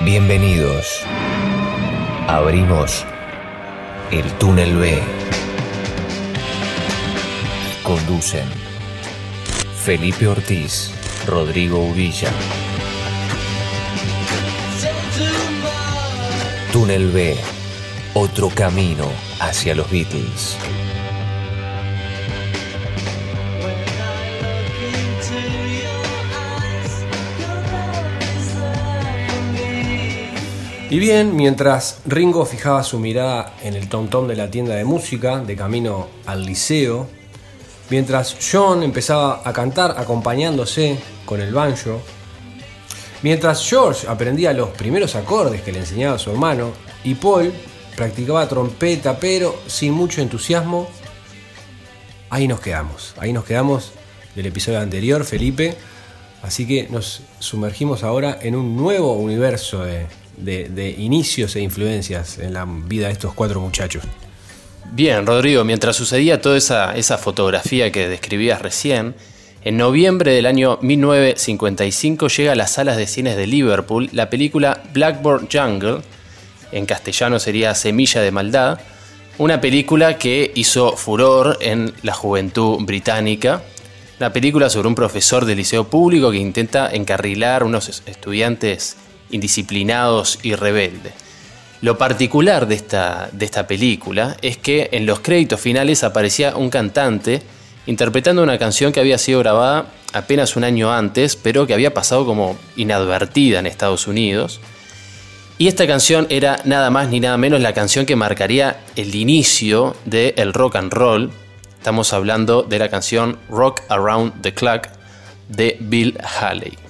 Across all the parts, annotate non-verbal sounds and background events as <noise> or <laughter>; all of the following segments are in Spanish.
Bienvenidos. Abrimos el túnel B. Conducen Felipe Ortiz, Rodrigo Uvilla. Túnel B, otro camino hacia los Beatles. Y bien, mientras Ringo fijaba su mirada en el tom-tom de la tienda de música de camino al liceo, mientras John empezaba a cantar acompañándose con el banjo, mientras George aprendía los primeros acordes que le enseñaba su hermano y Paul practicaba trompeta pero sin mucho entusiasmo, ahí nos quedamos, ahí nos quedamos del episodio anterior, Felipe, así que nos sumergimos ahora en un nuevo universo de, de, inicios e influencias en la vida de estos cuatro muchachos. Bien, Rodrigo, mientras sucedía toda esa, fotografía que describías recién, en noviembre del año 1955 llega a las salas de cines de Liverpool la película Blackboard Jungle, en castellano sería Semilla de Maldad, una película que hizo furor en la juventud británica, una película sobre un profesor de liceo público que intenta encarrilar unos estudiantes indisciplinados y rebeldes. Lo particular de esta, de esta película es que en los créditos finales aparecía un cantante interpretando una canción que había sido grabada apenas un año antes, pero que había pasado como inadvertida en Estados Unidos. Y esta canción era nada más ni nada menos la canción que marcaría el inicio del rock and roll. Estamos hablando de la canción Rock Around the Clock de Bill Haley.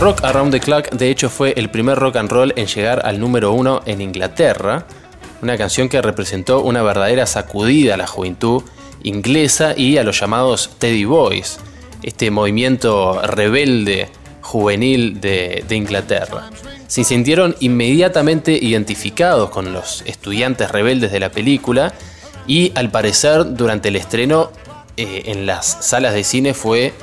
Rock Around the Clock de hecho fue el primer rock and roll en llegar al número uno en Inglaterra, una canción que representó una verdadera sacudida a la juventud inglesa y a los llamados Teddy Boys, este movimiento rebelde juvenil de, Inglaterra. Se sintieron inmediatamente identificados con los estudiantes rebeldes de la película y al parecer durante el estreno eh, en las salas de cine fue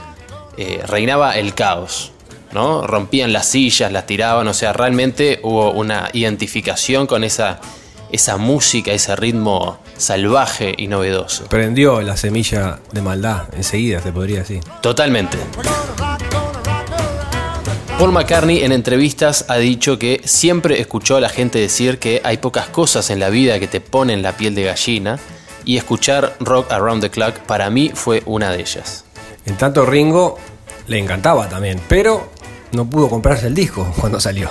eh, reinaba el caos. ¿No? Rompían las sillas, las tiraban, o sea, realmente hubo una identificación con esa, esa música, ese ritmo salvaje y novedoso. Prendió la semilla de maldad enseguida, se podría decir. Totalmente. Paul McCartney en entrevistas ha dicho que siempre escuchó a la gente decir que hay pocas cosas en la vida que te ponen la piel de gallina y escuchar Rock Around the Clock para mí fue una de ellas. En tanto Ringo le encantaba también, pero no pudo comprarse el disco cuando salió.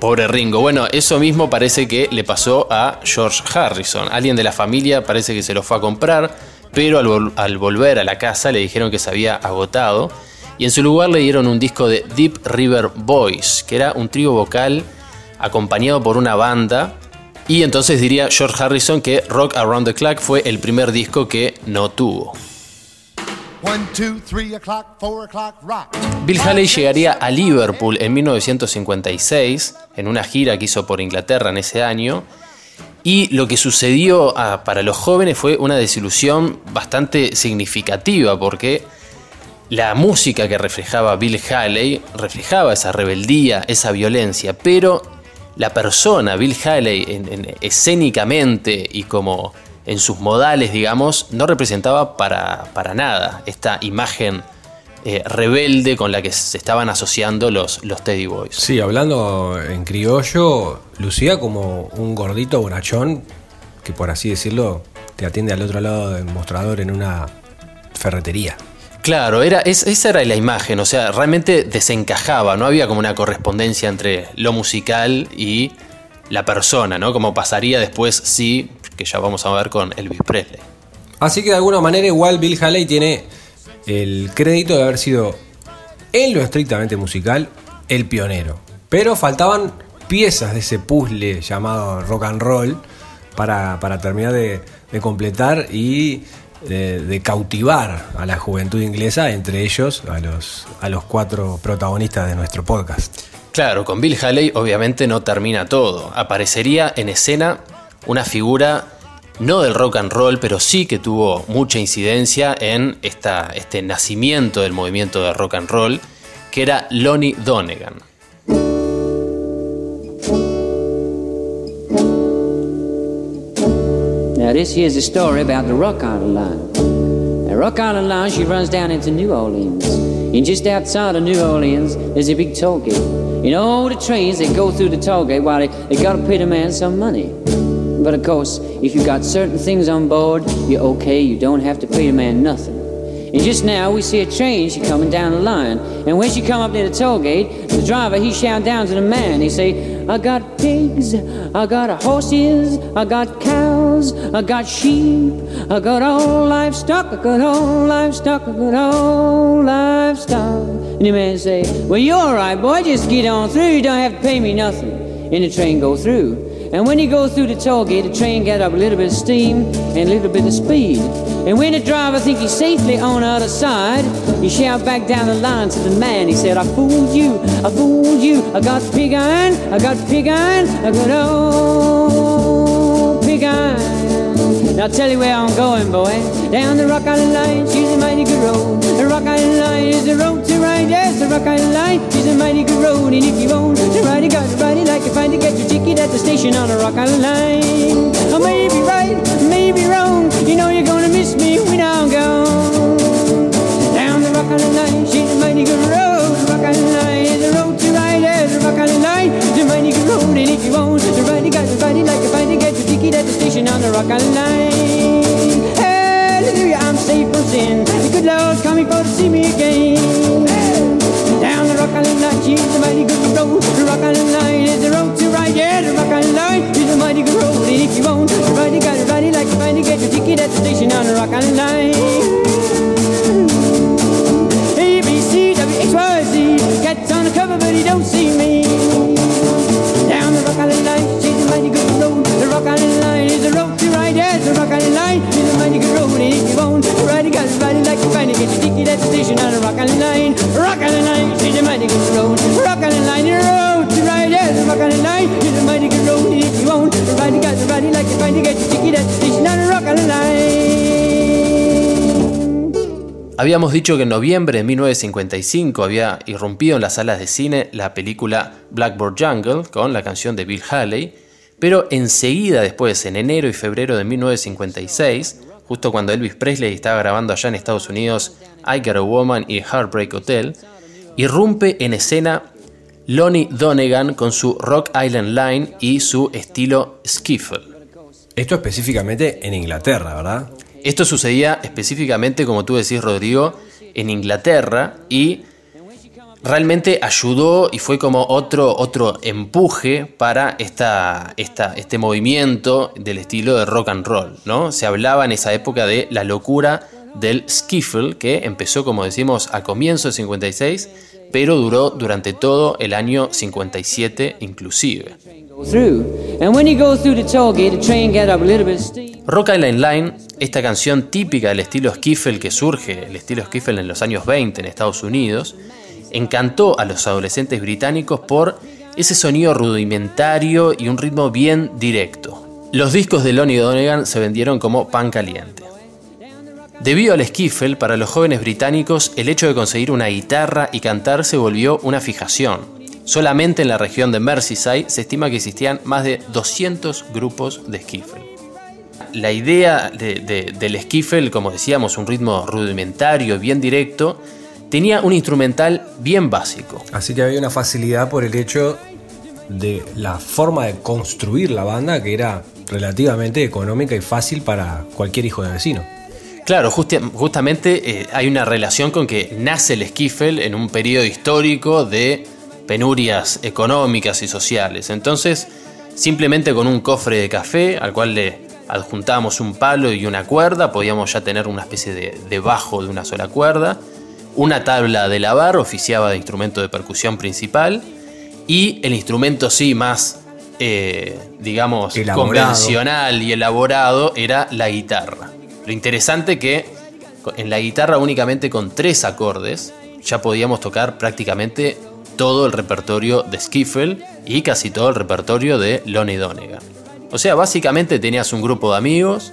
Pobre Ringo. Bueno, eso mismo parece que le pasó a George Harrison. Alguien de la familia parece que se lo fue a comprar, pero al, volver a la casa le dijeron que se había agotado. Y en su lugar le dieron un disco de Deep River Boys, que era un trío vocal acompañado por una banda. Y entonces diría George Harrison que Rock Around the Clock fue el primer disco que no tuvo. Bill Haley llegaría a Liverpool en 1956, en una gira que hizo por Inglaterra en ese año, y lo que sucedió ah, para los jóvenes fue una desilusión bastante significativa, porque la música que reflejaba Bill Haley reflejaba esa rebeldía, esa violencia, pero la persona, Bill Haley, escénicamente y como en sus modales, digamos, no representaba para, para nada esta imagen eh, rebelde con la que se estaban asociando los, los Teddy Boys. Sí, hablando en criollo, lucía como un gordito bonachón que por así decirlo te atiende al otro lado del mostrador en una ferretería. Claro, era, esa era la imagen, o sea, realmente desencajaba, no había como una correspondencia entre lo musical y la persona, ¿no? Como pasaría después, sí, que ya vamos a ver con Elvis Presley. Así que de alguna manera igual Bill Haley tiene el crédito de haber sido, en lo estrictamente musical, el pionero. Pero faltaban piezas de ese puzzle llamado rock and roll para, terminar de, completar y de, cautivar a la juventud inglesa, entre ellos a los, a los cuatro protagonistas de nuestro podcast. Claro, con Bill Haley obviamente no termina todo. Aparecería en escena una figura no del rock and roll, pero sí que tuvo mucha incidencia en esta, este nacimiento del movimiento de rock and roll, que era Lonnie Donegan. Now this here's a story about the Rock Island line. The Rock Island line, she runs down into New Orleans. And just outside of New Orleans, there's a big toll gate. You know, the trains, they go through the toll gate while they, they gotta pay the man some money. But of course, if you got certain things on board, you're okay, you don't have to pay the man nothing. And just now we see a train, she coming down the line. And when she come up near the toll gate, the driver, he shout down to the man. He say, I got pigs, I got horses, I got cows, I got sheep, I got all livestock, I got all livestock, I got all livestock. And the man say, well, you're all right, boy, just get on through, you don't have to pay me nothing. And the train go through. And when you go through the toll gate, the train get up a little bit of steam and a little bit of speed. And when the driver think he's safely on the other side, he shout back down the line to the man. He said, I fooled you, I fooled you. I got pig iron, I got pig iron, I got old pig iron. Now I'll tell you where I'm going, boy. Down the Rock Island Line, she's a mighty good road. Rock Island Line is the road to ride. Yes, the Rock Island Line, she's a mighty good road. And if you want to ride it, got to ride it like you find to get your ticket at the station on the Rock Island Line. Oh, I may be right, may be wrong. You know you're gonna miss me when I'm gone. Down the Rock Island Line, she's a mighty good road. Rock Island Line is the road to ride. Yes, the Rock Island Line is a mighty good road. And if you want to ride it, got to ride it like you find to get your ticket at the station on the Rock Island Line. Sin. The good Lord coming for to see me again. Down the Rock Island Line, she's a mighty good road. The Rock Island Line is the road to ride. Yeah, the Rock Island Line Habíamos dicho que en noviembre de 1955 había irrumpido en las salas de cine la película Blackboard Jungle con la canción de Bill Haley, pero enseguida después, en enero y febrero de 1956, justo cuando Elvis Presley estaba grabando allá en Estados Unidos I Got a Woman y Heartbreak Hotel, irrumpe en escena Lonnie Donegan con su Rock Island Line y su estilo skiffle. Esto específicamente en Inglaterra, ¿verdad? Esto sucedía específicamente, como tú decís, Rodrigo, en Inglaterra y realmente ayudó y fue como otro, otro empuje para esta, esta, este movimiento del estilo de rock and roll. ¿no? Se hablaba en esa época de la locura del skiffle, que empezó, como decimos, a comienzo del 56, pero duró durante todo el año 57 inclusive. Rock Island Line, esta canción típica del estilo skiffle que surge, el estilo skiffle en los años 20 en Estados Unidos, encantó a los adolescentes británicos por ese sonido rudimentario y un ritmo bien directo. Los discos de Lonnie Donegan se vendieron como pan caliente. Debido al skiffle, para los jóvenes británicos el hecho de conseguir una guitarra y cantar se volvió una fijación. Solamente en la región de Merseyside se estima que existían más de 200 grupos de skiffle. La idea del skiffle, como decíamos, un ritmo rudimentario, bien directo, tenía un instrumental bien básico. Así que había una facilidad por el hecho de la forma de construir la banda que era relativamente económica y fácil para cualquier hijo de vecino. Claro, justamente eh, hay una relación con que nace el skiffle en un periodo histórico de penurias económicas y sociales. Entonces, simplemente con un cofre de café al cual le adjuntábamos un palo y una cuerda, podíamos ya tener una especie de, bajo de una sola cuerda. Una tabla de lavar oficiaba de instrumento de percusión principal y el instrumento sí más, eh, digamos, convencional y elaborado era la guitarra. Lo interesante que en la guitarra únicamente con tres acordes ya podíamos tocar prácticamente todo el repertorio de Skiffle y casi todo el repertorio de Lonnie Donegan. O sea, básicamente tenías un grupo de amigos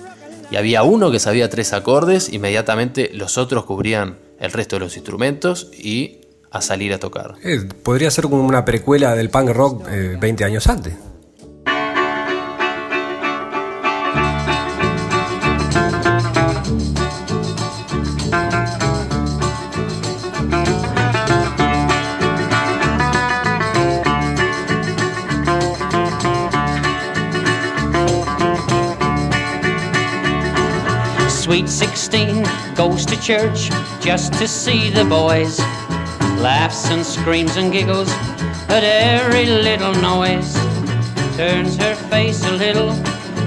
y había uno que sabía tres acordes, inmediatamente los otros cubrían el resto de los instrumentos y a salir a tocar. Eh, podría ser como una precuela del punk rock 20 eh, años antes. Sweet 16 goes to church just to see the boys. Laughs and screams and giggles at every little noise. Turns her face a little,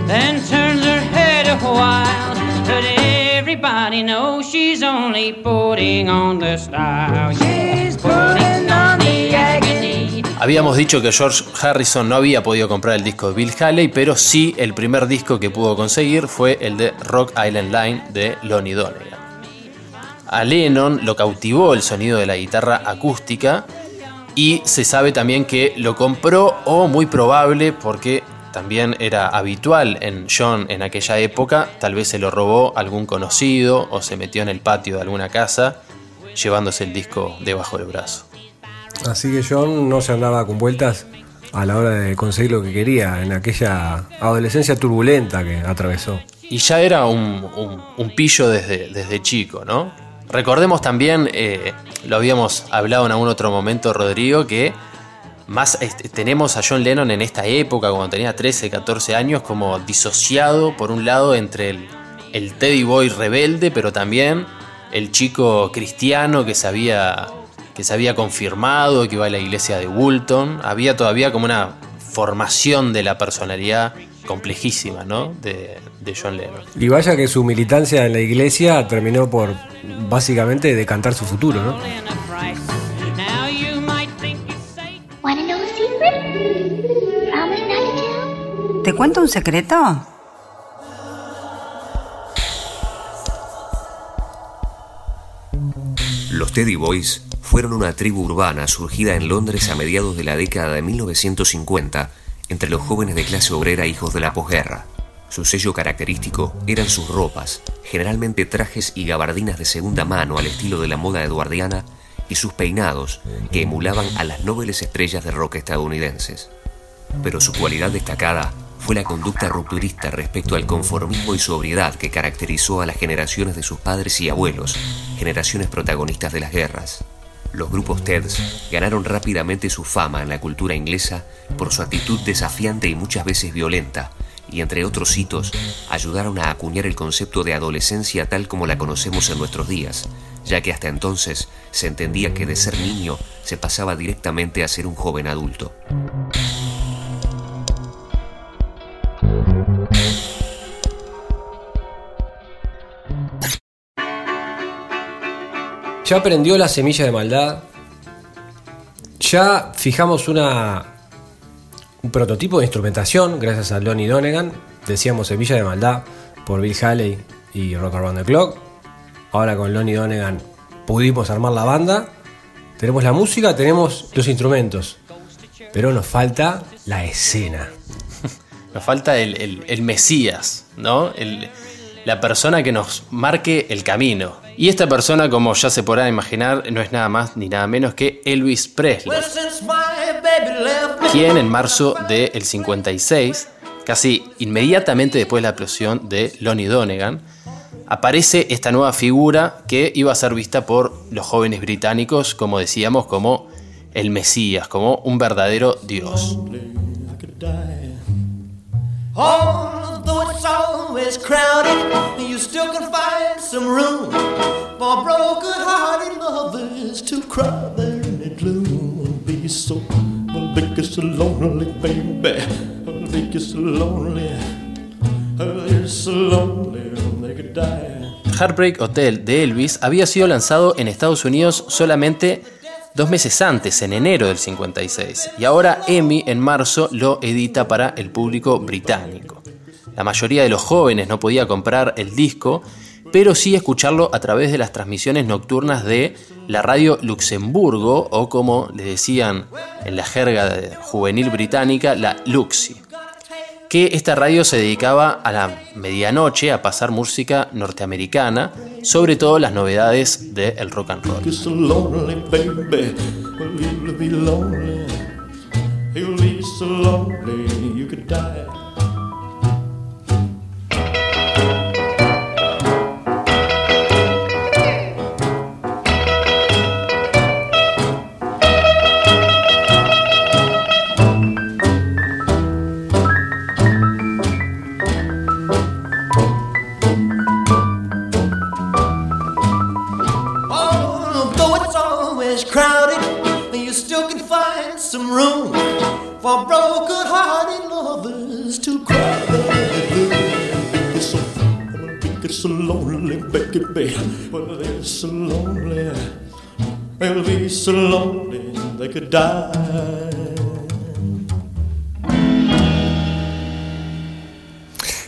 then turns her head a while. But everybody knows she's only putting on the style. She's putting on. Habíamos dicho que George Harrison no había podido comprar el disco de Bill Haley, pero sí el primer disco que pudo conseguir fue el de Rock Island Line de Lonnie Donegan. A Lennon lo cautivó el sonido de la guitarra acústica y se sabe también que lo compró o muy probable porque también era habitual en John en aquella época, tal vez se lo robó algún conocido o se metió en el patio de alguna casa llevándose el disco debajo del brazo. Así que John no se andaba con vueltas a la hora de conseguir lo que quería en aquella adolescencia turbulenta que atravesó. Y ya era un, pillo desde, desde, chico, ¿no? Recordemos también, eh, lo habíamos hablado en algún otro momento, Rodrigo, que más este, tenemos a John Lennon en esta época, cuando tenía 13, 14 años, como disociado, por un lado, entre el, el Teddy Boy rebelde, pero también el chico cristiano que sabía que se había confirmado, que iba a la iglesia de Woolton. Había todavía como una formación de la personalidad complejísima, ¿no? De, John Lennon. Y vaya que su militancia en la iglesia terminó por básicamente decantar su futuro, ¿no? ¿Te cuento un secreto? Los Teddy Boys fueron una tribu urbana surgida en Londres a mediados de la década de 1950 entre los jóvenes de clase obrera hijos de la posguerra. Su sello característico eran sus ropas, generalmente trajes y gabardinas de segunda mano al estilo de la moda eduardiana, y sus peinados, que emulaban a las nobles estrellas de rock estadounidenses. Pero su cualidad destacada fue la conducta rupturista respecto al conformismo y sobriedad que caracterizó a las generaciones de sus padres y abuelos, generaciones protagonistas de las guerras. Los grupos TEDs ganaron rápidamente su fama en la cultura inglesa por su actitud desafiante y muchas veces violenta, y entre otros hitos, ayudaron a acuñar el concepto de adolescencia tal como la conocemos en nuestros días, ya que hasta entonces se entendía que de ser niño se pasaba directamente a ser un joven adulto. Ya aprendió la semilla de maldad. Ya fijamos un prototipo de instrumentación gracias a Lonnie Donegan. Decíamos semilla de maldad por Bill Haley y Rock Around the Clock. Ahora con Lonnie Donegan pudimos armar la banda. Tenemos la música, tenemos los instrumentos. Pero nos falta la escena. <laughs> Nos falta el, Mesías, ¿no? La persona que nos marque el camino. Y esta persona, como ya se podrá imaginar, no es nada más ni nada menos que Elvis Presley, quien en marzo del 56, casi inmediatamente después de la explosión de Lonnie Donegan, aparece esta nueva figura que iba a ser vista por los jóvenes británicos, como decíamos, como el Mesías, como un verdadero Dios. Although it's always crowded, you still can find some room for broken-hearted lovers to cry there in the gloom. Be so, be so lonely, baby. Be so lonely. So lonely they could die. Heartbreak Hotel de Elvis había sido lanzado en Estados Unidos solamente dos meses antes, en enero del 56, y ahora EMI en marzo lo edita para el público británico. La mayoría de los jóvenes no podía comprar el disco, pero sí escucharlo a través de las transmisiones nocturnas de la radio Luxemburgo, o como le decían en la jerga juvenil británica, la Luxi que esta radio se dedicaba a la medianoche a pasar música norteamericana, sobre todo las novedades del rock and roll.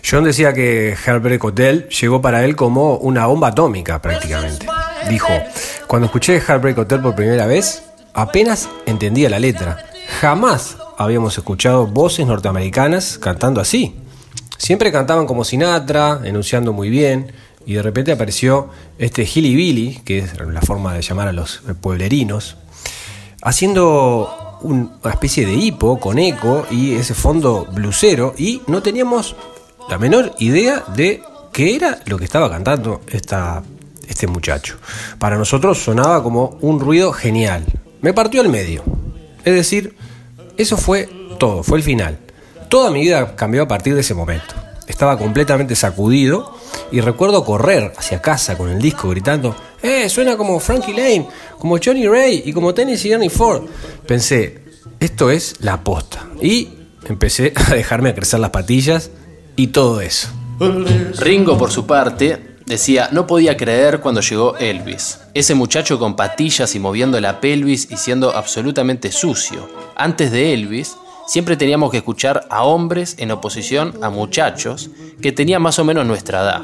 John decía que Herbert Hotel llegó para él como una bomba atómica prácticamente. Dijo, cuando escuché Heartbreak Hotel por primera vez, apenas entendía la letra. Jamás habíamos escuchado voces norteamericanas cantando así. Siempre cantaban como Sinatra, enunciando muy bien, y de repente apareció este Hilly Billy, que es la forma de llamar a los pueblerinos, haciendo una especie de hipo con eco y ese fondo blusero, y no teníamos la menor idea de qué era lo que estaba cantando esta, este muchacho. Para nosotros sonaba como un ruido genial. Me partió al medio. Es decir, eso fue todo, fue el final. Toda mi vida cambió a partir de ese momento. Estaba completamente sacudido y recuerdo correr hacia casa con el disco gritando, ¡eh! Suena como Frankie Lane, como Johnny Ray y como Tennessee Ernie Ford. Pensé, esto es la aposta. Y empecé <laughs> a dejarme crecer las patillas y todo eso. Ringo, por su parte, decía, no podía creer cuando llegó Elvis. Ese muchacho con patillas y moviendo la pelvis y siendo absolutamente sucio. Antes de Elvis, siempre teníamos que escuchar a hombres en oposición a muchachos que tenían más o menos nuestra edad.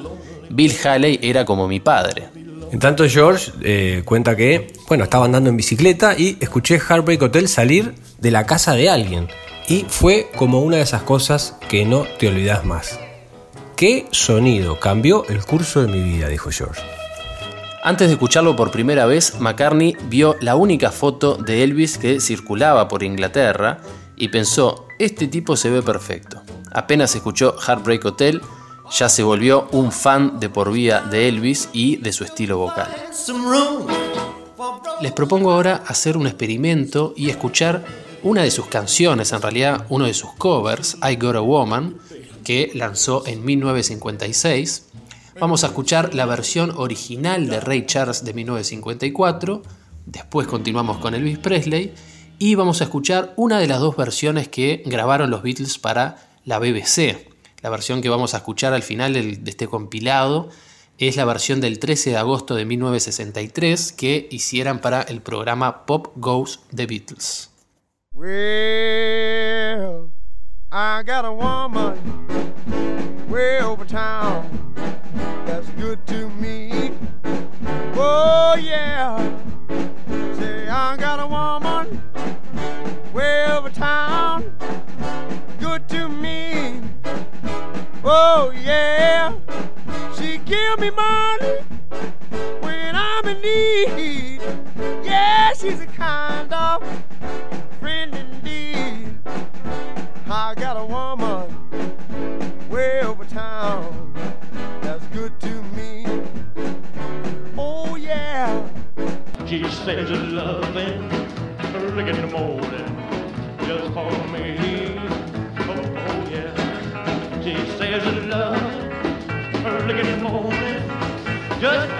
Bill Haley era como mi padre. En tanto, George eh, cuenta que, bueno, estaba andando en bicicleta y escuché Heartbreak Hotel salir de la casa de alguien. Y fue como una de esas cosas que no te olvidas más. ¿Qué sonido cambió el curso de mi vida? dijo George. Antes de escucharlo por primera vez, McCartney vio la única foto de Elvis que circulaba por Inglaterra y pensó, este tipo se ve perfecto. Apenas escuchó Heartbreak Hotel, ya se volvió un fan de por vida de Elvis y de su estilo vocal. Les propongo ahora hacer un experimento y escuchar una de sus canciones, en realidad uno de sus covers, I Got a Woman, que lanzó en 1956. Vamos a escuchar la versión original de Ray Charles de 1954, después continuamos con Elvis Presley y vamos a escuchar una de las dos versiones que grabaron los Beatles para la BBC. La versión que vamos a escuchar al final de este compilado es la versión del 13 de agosto de 1963 que hicieran para el programa Pop Goes The Beatles. Well, I got a woman way over town that's good to me. Oh yeah, I got a woman way over town, good to me. Oh yeah, she give me money when I'm in need. Yeah, she's a kind of friend indeed. I got a woman way over town says it's loving early in the morning just for me. Oh, oh yeah. She says it's loving early in the morning just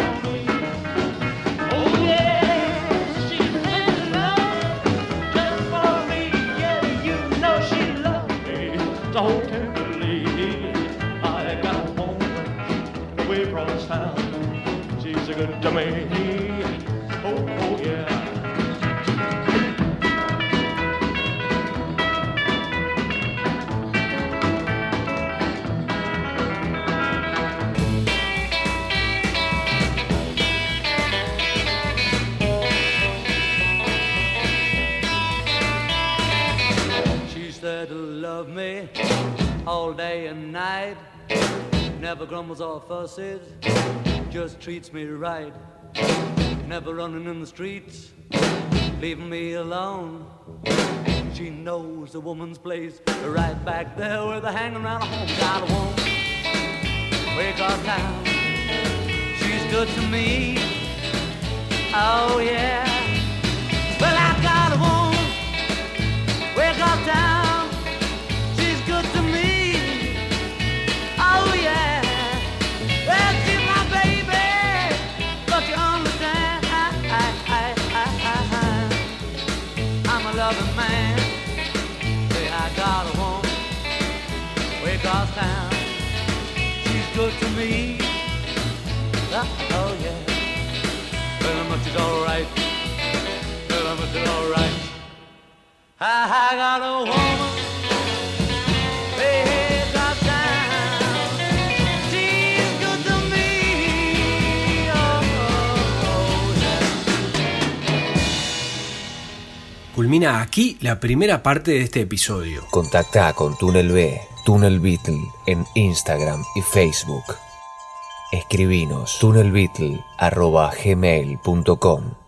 Never grumbles or fusses, just treats me right. Never running in the streets, leaving me alone. She knows the woman's place right back there where they're hanging around a home. Got a woman, way across town. She's good to me. Oh yeah. Well, I got a woman way across town. Culmina aquí la primera parte de este episodio. Contacta con Túnel B, Túnel Beatle en Instagram y Facebook. Escribinos tunelbeatle.gmail.com